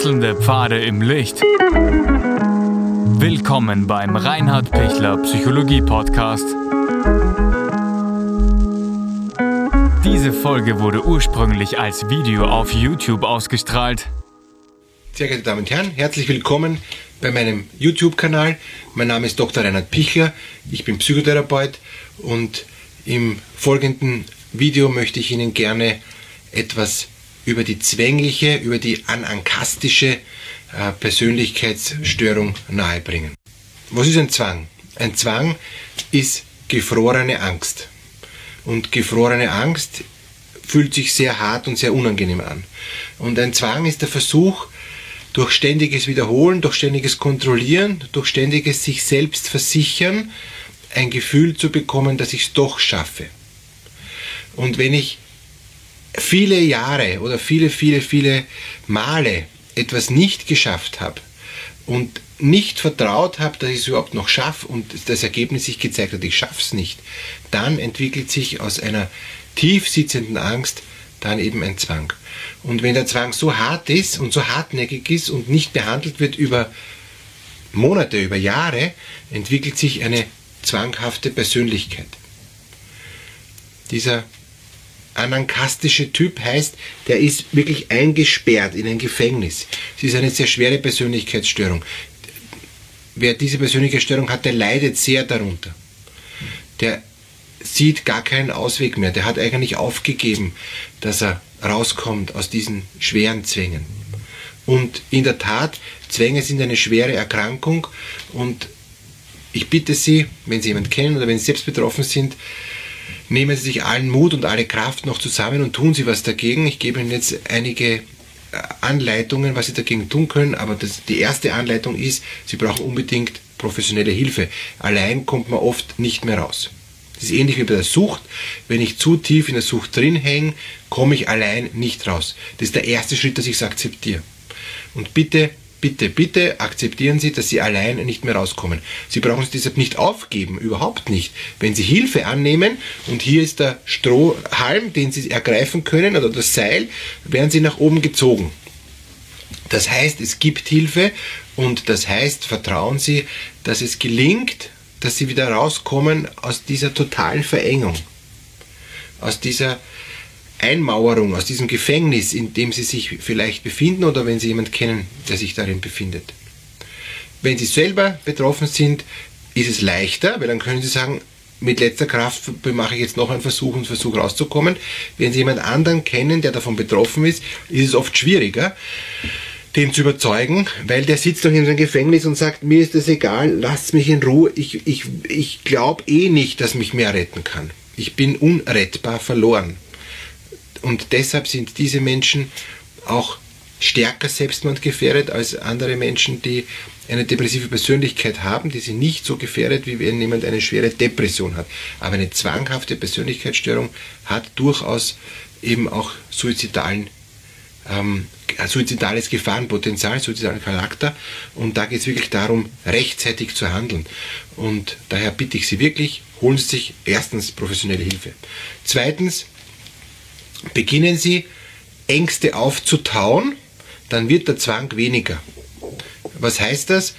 Wechselnde Pfade im Licht. Willkommen beim Reinhard Pichler Psychologie Podcast. Diese Folge wurde ursprünglich als Video auf YouTube ausgestrahlt. Sehr geehrte Damen und Herren, herzlich willkommen bei meinem YouTube-Kanal. Mein Name ist Dr. Reinhard Pichler, ich bin Psychotherapeut und im folgenden Video möchte ich Ihnen gerne etwas über die zwängliche, über die anankastische äh, Persönlichkeitsstörung nahebringen. Was ist ein Zwang? Ein Zwang ist gefrorene Angst. Und gefrorene Angst fühlt sich sehr hart und sehr unangenehm an. Und ein Zwang ist der Versuch, durch ständiges Wiederholen, durch ständiges Kontrollieren, durch ständiges sich selbst versichern, ein Gefühl zu bekommen, dass ich es doch schaffe. Und wenn ich viele Jahre oder viele, viele, viele Male etwas nicht geschafft habe und nicht vertraut habe, dass ich es überhaupt noch schaffe und das Ergebnis sich gezeigt hat, ich schaffe es nicht, dann entwickelt sich aus einer tief sitzenden Angst dann eben ein Zwang. Und wenn der Zwang so hart ist und so hartnäckig ist und nicht behandelt wird über Monate, über Jahre, entwickelt sich eine zwanghafte Persönlichkeit. Dieser anankastische Typ heißt, der ist wirklich eingesperrt in ein Gefängnis. Es ist eine sehr schwere Persönlichkeitsstörung. Wer diese Persönlichkeitsstörung hat, der leidet sehr darunter. Der sieht gar keinen Ausweg mehr. Der hat eigentlich aufgegeben, dass er rauskommt aus diesen schweren Zwängen. Und in der Tat, Zwänge sind eine schwere Erkrankung und ich bitte Sie, wenn Sie jemanden kennen oder wenn Sie selbst betroffen sind, nehmen Sie sich allen Mut und alle Kraft noch zusammen und tun Sie was dagegen. Ich gebe Ihnen jetzt einige äh, Anleitungen, was Sie dagegen tun können, aber das, die erste Anleitung ist, Sie brauchen unbedingt professionelle Hilfe. Allein kommt man oft nicht mehr raus. Das ist ähnlich wie bei der Sucht. Wenn ich zu tief in der Sucht drin hänge, komme ich allein nicht raus. Das ist der erste Schritt, dass ich es akzeptiere. Und bitte bitte, bitte akzeptieren Sie, dass Sie allein nicht mehr rauskommen. Sie brauchen es deshalb nicht aufgeben, überhaupt nicht. Wenn Sie Hilfe annehmen und hier ist der Strohhalm, den Sie ergreifen können oder das Seil, werden Sie nach oben gezogen. Das heißt, es gibt Hilfe und das heißt, vertrauen Sie, dass es gelingt, dass Sie wieder rauskommen aus dieser totalen Verengung, aus dieser Einmauerung, aus diesem Gefängnis, in dem Sie sich vielleicht befinden oder wenn Sie jemanden kennen, der sich darin befindet. Wenn Sie selber betroffen sind, ist es leichter, weil dann können Sie sagen, mit letzter Kraft mache ich jetzt noch einen Versuch und versuche rauszukommen. Wenn Sie jemand anderen kennen, der davon betroffen ist, ist es oft schwieriger, den zu überzeugen, weil der sitzt doch in seinem Gefängnis und sagt, mir ist das egal, lasst mich in Ruhe, ich, ich, ich glaube eh nicht, dass mich mehr retten kann. Ich bin unrettbar verloren. Und deshalb sind diese Menschen auch stärker selbstmordgefährdet als andere Menschen, die eine depressive Persönlichkeit haben, die sind nicht so gefährdet, wie wenn jemand eine schwere Depression hat. Aber eine zwanghafte Persönlichkeitsstörung hat durchaus eben auch suizidalen, ähm, suizidales Gefahrenpotenzial, suizidalen Charakter. Und da geht es wirklich darum, rechtzeitig zu handeln. Und daher bitte ich Sie wirklich, holen Sie sich erstens professionelle Hilfe. Zweitens, beginnen Sie Ängste aufzutauen, dann wird der Zwang weniger. Was heißt das?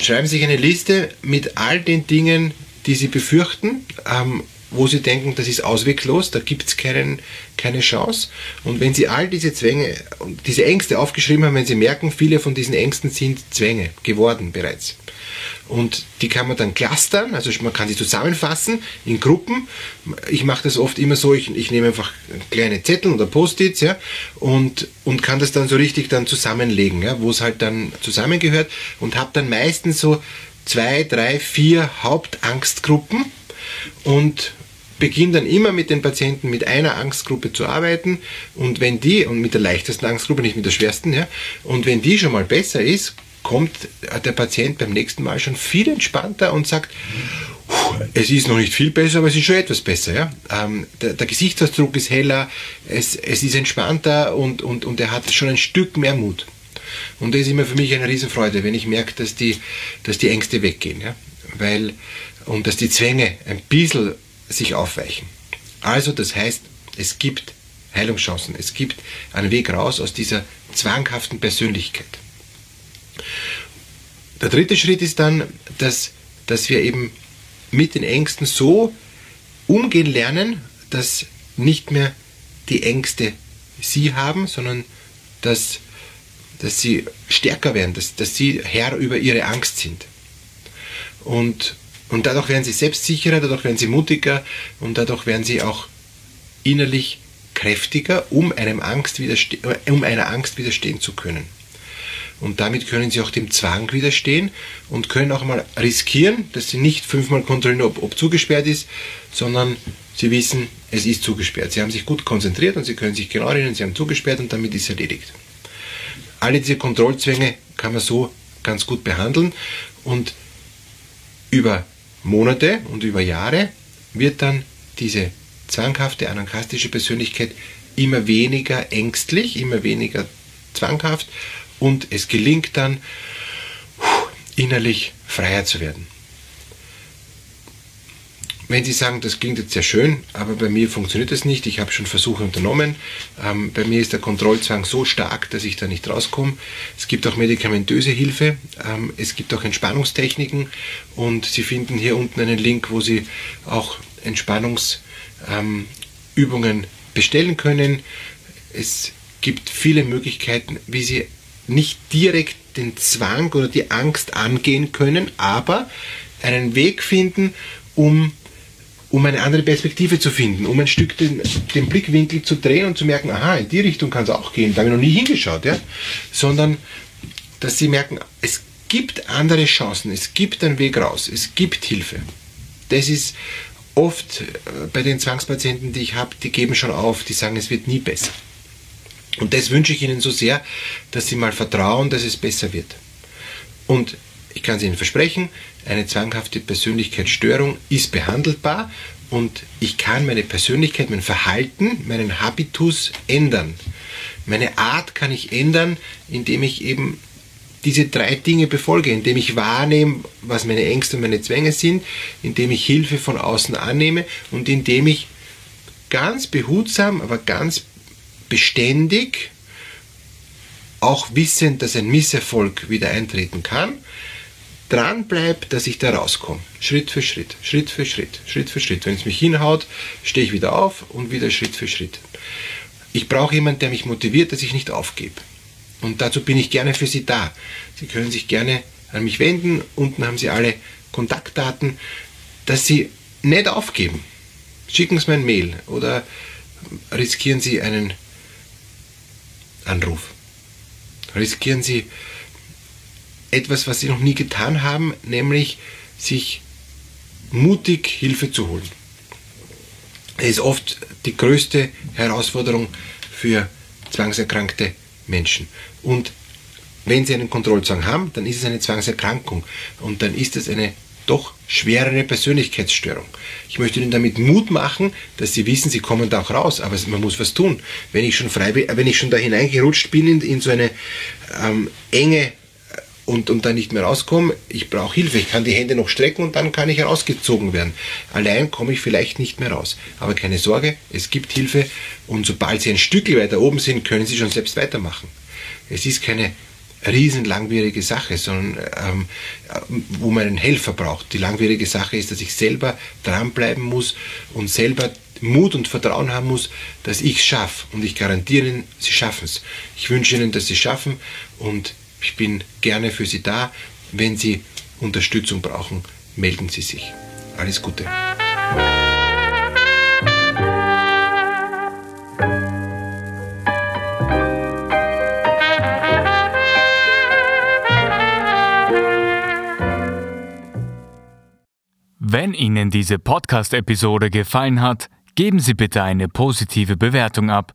Schreiben Sie sich eine Liste mit all den Dingen, die Sie befürchten, ähm, wo Sie denken, das ist ausweglos, da gibt es keine Chance. Und wenn Sie all diese Zwänge, diese Ängste aufgeschrieben haben, wenn Sie merken, viele von diesen Ängsten sind Zwänge geworden bereits, und die kann man dann clustern, also man kann sie zusammenfassen in Gruppen. Ich mache das oft immer so, ich, ich nehme einfach kleine Zettel oder Post-its ja, und, und kann das dann so richtig dann zusammenlegen, ja, wo es halt dann zusammengehört und habe dann meistens so zwei, drei, vier Hauptangstgruppen und beginne dann immer mit den Patienten mit einer Angstgruppe zu arbeiten und wenn die, und mit der leichtesten Angstgruppe, nicht mit der schwersten, ja, und wenn die schon mal besser ist, kommt der Patient beim nächsten Mal schon viel entspannter und sagt, es ist noch nicht viel besser, aber es ist schon etwas besser. Ja? Ähm, der, der, Gesichtsausdruck ist heller, es, es ist entspannter und, und, und er hat schon ein Stück mehr Mut. Und das ist immer für mich eine Riesenfreude, wenn ich merke, dass die, dass die Ängste weggehen. Ja? Weil, und dass die Zwänge ein bisschen sich aufweichen. Also das heißt, es gibt Heilungschancen. Es gibt einen Weg raus aus dieser zwanghaften Persönlichkeit. Der dritte Schritt ist dann, dass, dass wir eben mit den Ängsten so umgehen lernen, dass nicht mehr die Ängste sie haben, sondern dass, dass sie stärker werden, dass, dass sie Herr über ihre Angst sind. Und, und dadurch werden sie selbstsicherer, dadurch werden sie mutiger und dadurch werden sie auch innerlich kräftiger, um, einem Angst um einer Angst widerstehen zu können. Und damit können sie auch dem Zwang widerstehen und können auch mal riskieren, dass sie nicht fünfmal kontrollieren, ob, ob zugesperrt ist, sondern sie wissen, es ist zugesperrt. Sie haben sich gut konzentriert und sie können sich genau erinnern, sie haben zugesperrt und damit ist erledigt. Alle diese Kontrollzwänge kann man so ganz gut behandeln und über Monate und über Jahre wird dann diese zwanghafte anankastische Persönlichkeit immer weniger ängstlich, immer weniger zwanghaft und es gelingt dann innerlich freier zu werden. Wenn Sie sagen, das klingt jetzt sehr schön, aber bei mir funktioniert das nicht, ich habe schon Versuche unternommen, ähm, bei mir ist der Kontrollzwang so stark, dass ich da nicht rauskomme. Es gibt auch medikamentöse Hilfe, ähm, es gibt auch Entspannungstechniken und Sie finden hier unten einen Link, wo Sie auch Entspannungsübungen ähm, bestellen können. Es gibt viele Möglichkeiten, wie Sie nicht direkt den Zwang oder die Angst angehen können, aber einen Weg finden, um, um eine andere Perspektive zu finden, um ein Stück den, den Blickwinkel zu drehen und zu merken, aha, in die Richtung kann es auch gehen, da habe ich noch nie hingeschaut, ja? sondern dass sie merken, es gibt andere Chancen, es gibt einen Weg raus, es gibt Hilfe. Das ist oft äh, bei den Zwangspatienten, die ich habe, die geben schon auf, die sagen, es wird nie besser. Und das wünsche ich Ihnen so sehr, dass Sie mal vertrauen, dass es besser wird. Und ich kann es Ihnen versprechen, eine zwanghafte Persönlichkeitsstörung ist behandelbar und ich kann meine Persönlichkeit, mein Verhalten, meinen Habitus ändern. Meine Art kann ich ändern, indem ich eben diese drei Dinge befolge, indem ich wahrnehme, was meine Ängste und meine Zwänge sind, indem ich Hilfe von außen annehme und indem ich ganz behutsam, aber ganz beständig, auch wissend, dass ein Misserfolg wieder eintreten kann, dran bleibt, dass ich da rauskomme. Schritt für Schritt, Schritt für Schritt, Schritt für Schritt. Wenn es mich hinhaut, stehe ich wieder auf und wieder Schritt für Schritt. Ich brauche jemanden, der mich motiviert, dass ich nicht aufgebe. Und dazu bin ich gerne für Sie da. Sie können sich gerne an mich wenden. Unten haben Sie alle Kontaktdaten, dass Sie nicht aufgeben. Schicken Sie mir ein Mail oder riskieren Sie einen Anruf. Riskieren Sie etwas, was Sie noch nie getan haben, nämlich sich mutig Hilfe zu holen. Das ist oft die größte Herausforderung für zwangserkrankte Menschen. Und wenn Sie einen Kontrollzwang haben, dann ist es eine Zwangserkrankung und dann ist es eine doch schwerere Persönlichkeitsstörung. Ich möchte Ihnen damit Mut machen, dass Sie wissen, Sie kommen da auch raus, aber man muss was tun. Wenn ich schon frei, wenn ich schon da hineingerutscht bin in, in so eine ähm, enge und, und dann nicht mehr rauskomme, ich brauche Hilfe. Ich kann die Hände noch strecken und dann kann ich herausgezogen werden. Allein komme ich vielleicht nicht mehr raus. Aber keine Sorge, es gibt Hilfe und sobald Sie ein Stück weiter oben sind, können Sie schon selbst weitermachen. Es ist keine riesen langwierige Sache, sondern ähm, wo man einen Helfer braucht. Die langwierige Sache ist, dass ich selber dranbleiben muss und selber Mut und Vertrauen haben muss, dass ich es schaffe. Und ich garantiere Ihnen, Sie schaffen es. Ich wünsche Ihnen, dass Sie es schaffen und ich bin gerne für Sie da. Wenn Sie Unterstützung brauchen, melden Sie sich. Alles Gute. Wenn Ihnen diese Podcast-Episode gefallen hat, geben Sie bitte eine positive Bewertung ab.